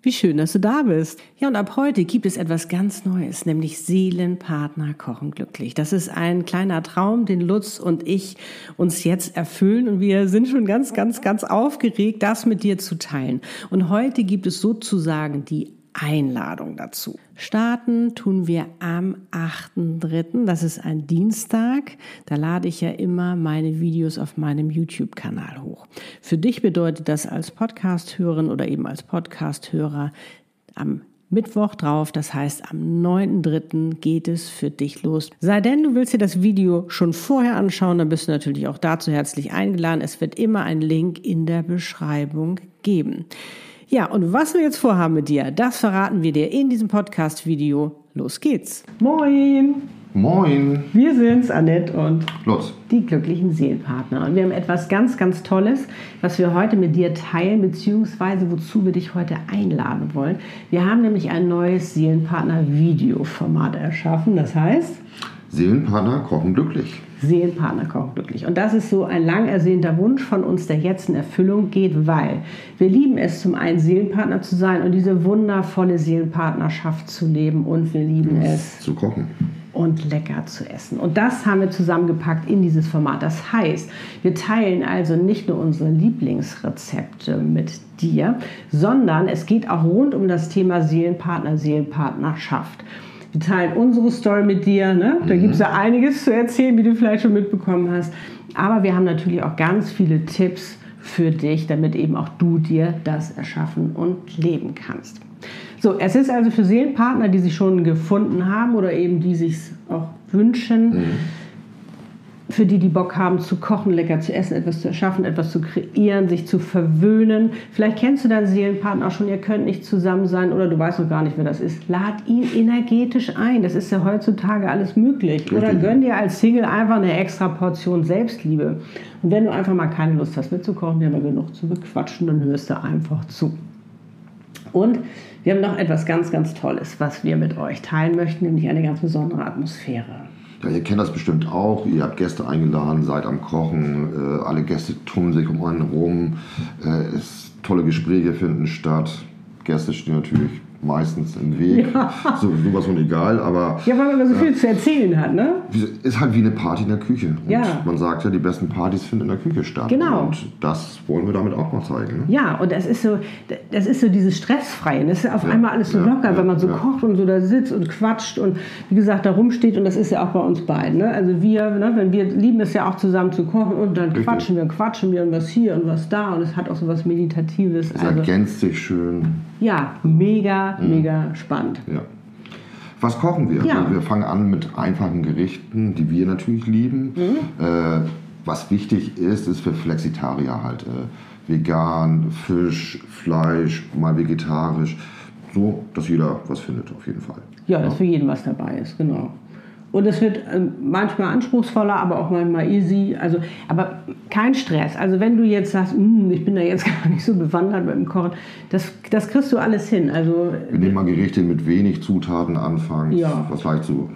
Wie schön, dass du da bist. Ja, und ab heute gibt es etwas ganz Neues, nämlich Seelenpartner kochen glücklich. Das ist ein kleiner Traum, den Lutz und ich uns jetzt erfüllen und wir sind schon ganz, ganz, ganz aufgeregt, das mit dir zu teilen. Und heute gibt es sozusagen die Einladung dazu. Starten tun wir am 8.3. Das ist ein Dienstag. Da lade ich ja immer meine Videos auf meinem YouTube-Kanal hoch. Für dich bedeutet das als Podcast-Hörerin oder eben als Podcast-Hörer am Mittwoch drauf, das heißt am 9.3. geht es für dich los. Sei denn, du willst dir das Video schon vorher anschauen, dann bist du natürlich auch dazu herzlich eingeladen. Es wird immer ein Link in der Beschreibung geben. Ja, und was wir jetzt vorhaben mit dir, das verraten wir dir in diesem Podcast-Video. Los geht's. Moin! Moin! Wir sind's, Annette und Lutz. Die glücklichen Seelenpartner. Und wir haben etwas ganz, ganz Tolles, was wir heute mit dir teilen, beziehungsweise wozu wir dich heute einladen wollen. Wir haben nämlich ein neues Seelenpartner-Videoformat erschaffen. Das heißt, Seelenpartner kochen glücklich. Seelenpartner kochen glücklich. Und das ist so ein lang ersehnter Wunsch von uns, der jetzt in Erfüllung geht, weil wir lieben es, zum einen Seelenpartner zu sein und diese wundervolle Seelenpartnerschaft zu leben und wir lieben es zu kochen und lecker zu essen. Und das haben wir zusammengepackt in dieses Format. Das heißt, wir teilen also nicht nur unsere Lieblingsrezepte mit dir, sondern es geht auch rund um das Thema Seelenpartner, Seelenpartnerschaft. Wir teilen unsere Story mit dir. Ne? Da mhm. gibt es ja einiges zu erzählen, wie du vielleicht schon mitbekommen hast. Aber wir haben natürlich auch ganz viele Tipps für dich, damit eben auch du dir das erschaffen und leben kannst. So, es ist also für Seelenpartner, die sich schon gefunden haben oder eben die sich auch wünschen. Mhm für die, die Bock haben zu kochen, lecker zu essen, etwas zu erschaffen, etwas zu kreieren, sich zu verwöhnen. Vielleicht kennst du deinen Seelenpartner auch schon, ihr könnt nicht zusammen sein oder du weißt noch gar nicht, wer das ist. Lad ihn energetisch ein. Das ist ja heutzutage alles möglich. Oder gönn dir als Single einfach eine extra Portion Selbstliebe. Und wenn du einfach mal keine Lust hast mitzukochen, wir haben ja genug zu bequatschen, dann hörst du einfach zu. Und wir haben noch etwas ganz, ganz Tolles, was wir mit euch teilen möchten, nämlich eine ganz besondere Atmosphäre. Ja, ihr kennt das bestimmt auch. Ihr habt Gäste eingeladen, seid am Kochen. Äh, alle Gäste tummeln sich um einen rum. Äh, es, tolle Gespräche finden statt. Gäste stehen natürlich meistens im Weg. Ja. So, sowas von egal, aber. Ja, weil man so viel zu erzählen hat, ne? Ist halt wie eine Party in der Küche. Und ja. man sagt ja, die besten Partys finden in der Küche statt. Genau. Und das wollen wir damit auch mal zeigen. Ne? Ja, und das ist so, das ist so dieses Stressfreie. Das ist auf ja. einmal alles so locker, wenn man so kocht und so da sitzt und quatscht und wie gesagt da rumsteht. Und das ist ja auch bei uns beiden. Ne? Also wir, ne, wenn wir lieben es ja auch zusammen zu kochen und dann Richtig. quatschen wir und quatschen wir und was hier und was da. Und es hat auch so was Meditatives. Es also, ergänzt sich schön. Ja, mega, mhm. mega spannend. Ja. Was kochen wir? Ja. Wir fangen an mit einfachen Gerichten, die wir natürlich lieben. Mhm. Äh, was wichtig ist, ist für Flexitarier halt äh, vegan, Fisch, Fleisch, mal vegetarisch. So, dass jeder was findet, auf jeden Fall. Ja, dass ja. für jeden was dabei ist, genau. Und es wird ähm, manchmal anspruchsvoller, aber auch manchmal easy. Also, aber kein Stress. Also wenn du jetzt sagst, hm, ich bin da jetzt gar nicht so bewandert beim Kochen, das, das kriegst du alles hin. Also, nehmen mal Gerichte mit wenig Zutaten anfangs, ja. was leicht zu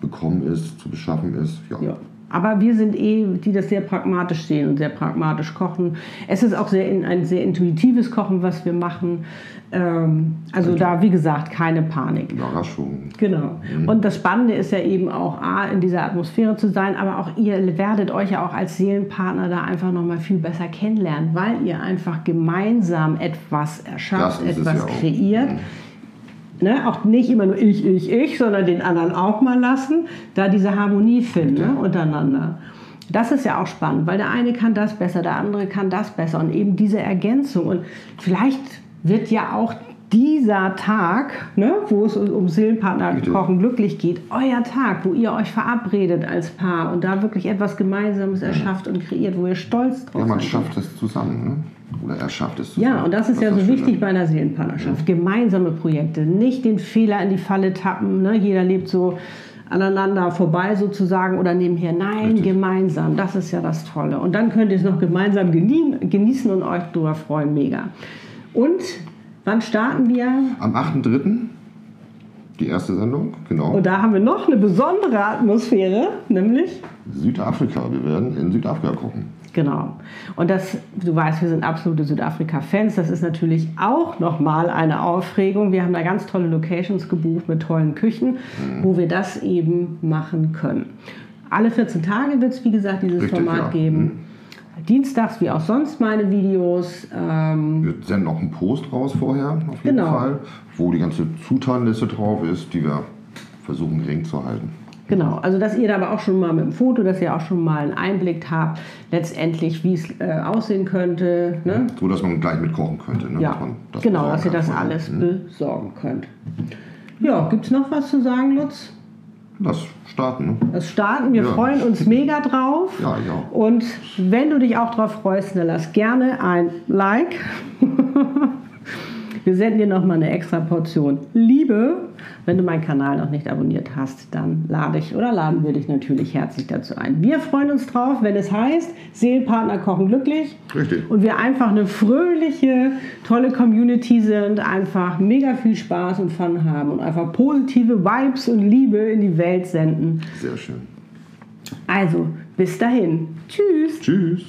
bekommen ist, zu beschaffen ist. Ja. ja. Aber wir sind eh, die das sehr pragmatisch sehen und sehr pragmatisch kochen. Es ist auch sehr ein sehr intuitives Kochen, was wir machen. Ähm, also da, wie gesagt, keine Panik. Überraschung. Genau. Mhm. Und das Spannende ist ja eben auch, A, in dieser Atmosphäre zu sein, aber auch ihr werdet euch ja auch als Seelenpartner da einfach nochmal viel besser kennenlernen, weil ihr einfach gemeinsam etwas erschafft, etwas ja kreiert. Mhm. Ne, auch nicht immer nur ich, ich, ich, sondern den anderen auch mal lassen, da diese Harmonie finden ne, untereinander. Das ist ja auch spannend, weil der eine kann das besser, der andere kann das besser und eben diese Ergänzung. Und vielleicht wird ja auch dieser Tag, ne, wo es um Seelenpartner kochen glücklich geht, euer Tag, wo ihr euch verabredet als Paar und da wirklich etwas Gemeinsames erschafft und kreiert, wo ihr stolz drauf seid. Ja, man schafft es zusammen, ne? Oder er schafft es. Ja, und das ist das ja so wichtig bei einer Seelenpartnerschaft. Ja. Gemeinsame Projekte, nicht den Fehler in die Falle tappen. Ne? Jeder lebt so aneinander vorbei sozusagen oder nebenher. Nein, Richtig. gemeinsam. Das ist ja das Tolle. Und dann könnt ihr es noch gemeinsam genießen und euch darüber freuen. Mega. Und wann starten wir? Am 8.3. Die erste Sendung, genau. Und da haben wir noch eine besondere Atmosphäre, nämlich Südafrika. Wir werden in Südafrika gucken. Genau. Und das, du weißt, wir sind absolute Südafrika-Fans. Das ist natürlich auch nochmal eine Aufregung. Wir haben da ganz tolle Locations gebucht mit tollen Küchen, mhm. wo wir das eben machen können. Alle 14 Tage wird es, wie gesagt, dieses Richtig, Format ja. geben. Mhm. Dienstags wie auch sonst meine Videos. Ähm wir senden auch einen Post raus vorher, auf jeden genau. Fall, wo die ganze Zutatenliste drauf ist, die wir versuchen gering zu halten. Genau, also dass ihr da aber auch schon mal mit dem Foto, dass ihr auch schon mal einen Einblick habt, letztendlich, wie es äh, aussehen könnte. Ne? So, dass man gleich mitkochen könnte. Ne? Ja, dass das genau, dass ihr das alles hm? besorgen könnt. Ja, gibt es noch was zu sagen, Lutz? Das Starten. Ne? Das Starten, wir ja. freuen uns mega drauf. Ja, ja. Und wenn du dich auch drauf freust, dann lass gerne ein Like. wir senden dir nochmal eine extra Portion Liebe wenn du meinen Kanal noch nicht abonniert hast, dann lade ich oder laden wir dich natürlich herzlich dazu ein. Wir freuen uns drauf, wenn es heißt, Seelenpartner kochen glücklich. Richtig. Und wir einfach eine fröhliche, tolle Community sind, einfach mega viel Spaß und Fun haben und einfach positive Vibes und Liebe in die Welt senden. Sehr schön. Also, bis dahin. Tschüss. Tschüss.